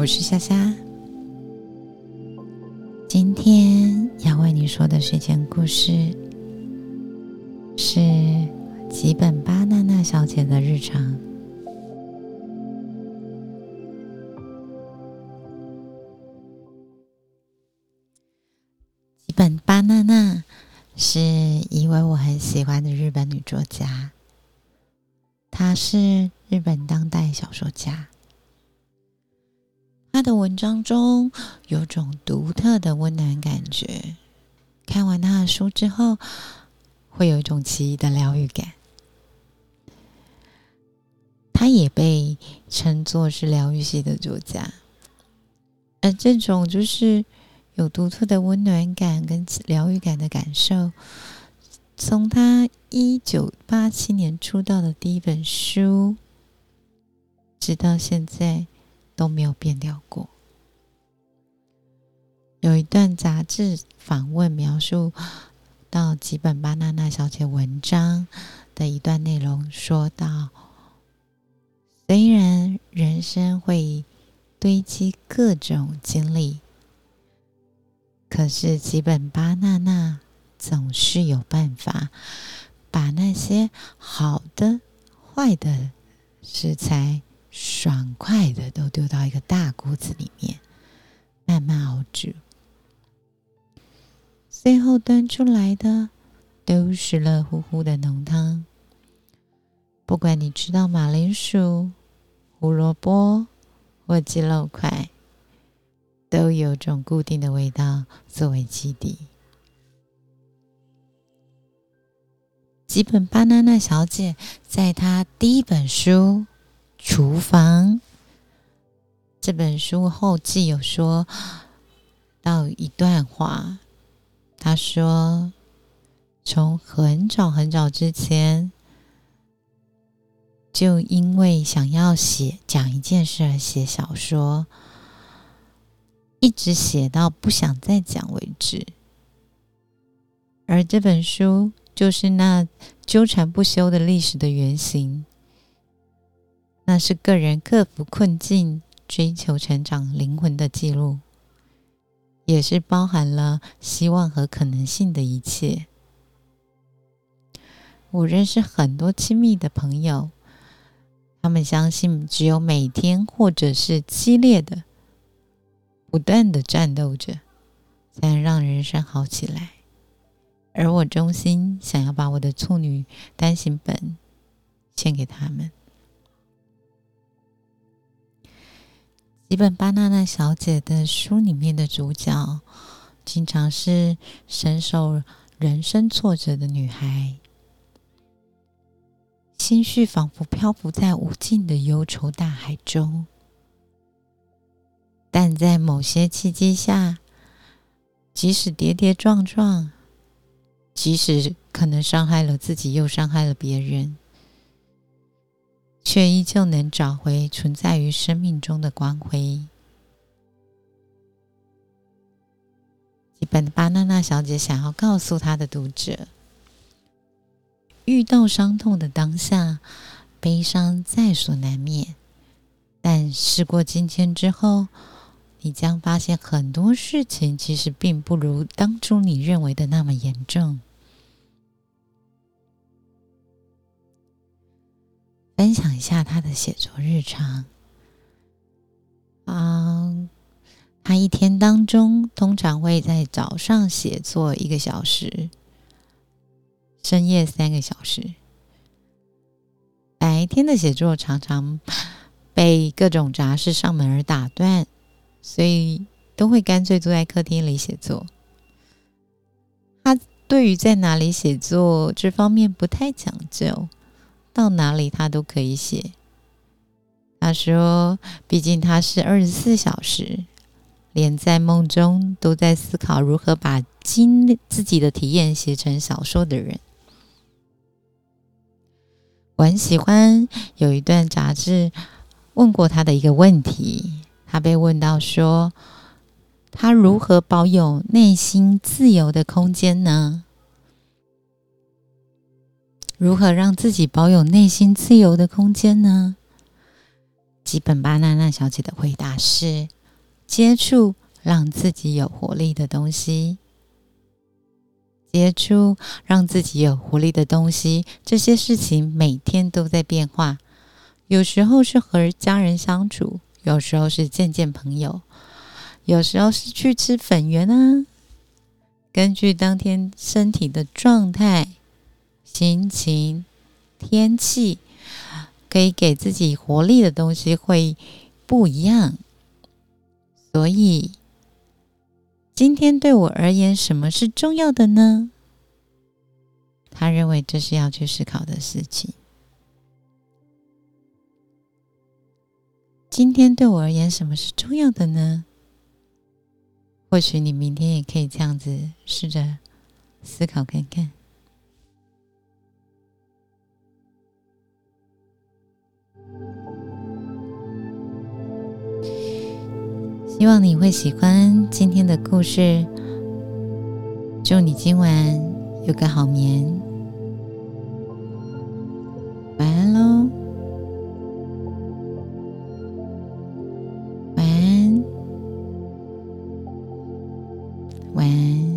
我是夏夏。今天要为你说的睡前故事是吉本巴娜娜小姐的日常。吉本巴娜娜是一位我很喜欢的日本女作家，她是日本当代小说家。他的文章中有种独特的温暖感觉，看完他的书之后，会有一种奇异的疗愈感。他也被称作是疗愈系的作家，而这种就是有独特的温暖感跟疗愈感的感受，从他一九八七年出道的第一本书，直到现在。都没有变掉过。有一段杂志访问描述到吉本巴娜娜小姐文章的一段内容，说到：虽然人生会堆积各种经历，可是吉本巴娜娜总是有办法把那些好的、坏的食材。爽快的都丢到一个大锅子里面，慢慢熬煮，最后端出来的都是热乎乎的浓汤。不管你吃到马铃薯、胡萝卜或鸡肉块，都有种固定的味道作为基底。吉本巴娜娜小姐在她第一本书。厨房这本书后记有说到一段话，他说：“从很早很早之前，就因为想要写讲一件事而写小说，一直写到不想再讲为止。而这本书就是那纠缠不休的历史的原型。”那是个人克服困境、追求成长灵魂的记录，也是包含了希望和可能性的一切。我认识很多亲密的朋友，他们相信只有每天或者是激烈的、不断的战斗着，才能让人生好起来。而我衷心想要把我的处女单行本献给他们。吉本巴娜娜小姐的书里面的主角，经常是深受人生挫折的女孩，心绪仿佛漂浮在无尽的忧愁大海中。但在某些契机下，即使跌跌撞撞，即使可能伤害了自己，又伤害了别人。却依旧能找回存在于生命中的光辉。本巴娜娜小姐想要告诉她的读者：遇到伤痛的当下，悲伤在所难免；但事过境迁之后，你将发现很多事情其实并不如当初你认为的那么严重。分享一下他的写作日常。啊，他一天当中通常会在早上写作一个小时，深夜三个小时。白天的写作常常被各种杂事上门而打断，所以都会干脆坐在客厅里写作。他对于在哪里写作这方面不太讲究。到哪里他都可以写。他说：“毕竟他是二十四小时，连在梦中都在思考如何把经自己的体验写成小说的人。”我很喜欢有一段杂志问过他的一个问题，他被问到说：“他如何保有内心自由的空间呢？”如何让自己保有内心自由的空间呢？吉本巴娜娜小姐的回答是：接触让自己有活力的东西，接触让自己有活力的东西。这些事情每天都在变化，有时候是和家人相处，有时候是见见朋友，有时候是去吃粉圆啊。根据当天身体的状态、心情、天气。可以给自己活力的东西会不一样，所以今天对我而言，什么是重要的呢？他认为这是要去思考的事情。今天对我而言，什么是重要的呢？或许你明天也可以这样子试着思考看看。希望你会喜欢今天的故事。祝你今晚有个好眠。晚安喽。晚安。晚安。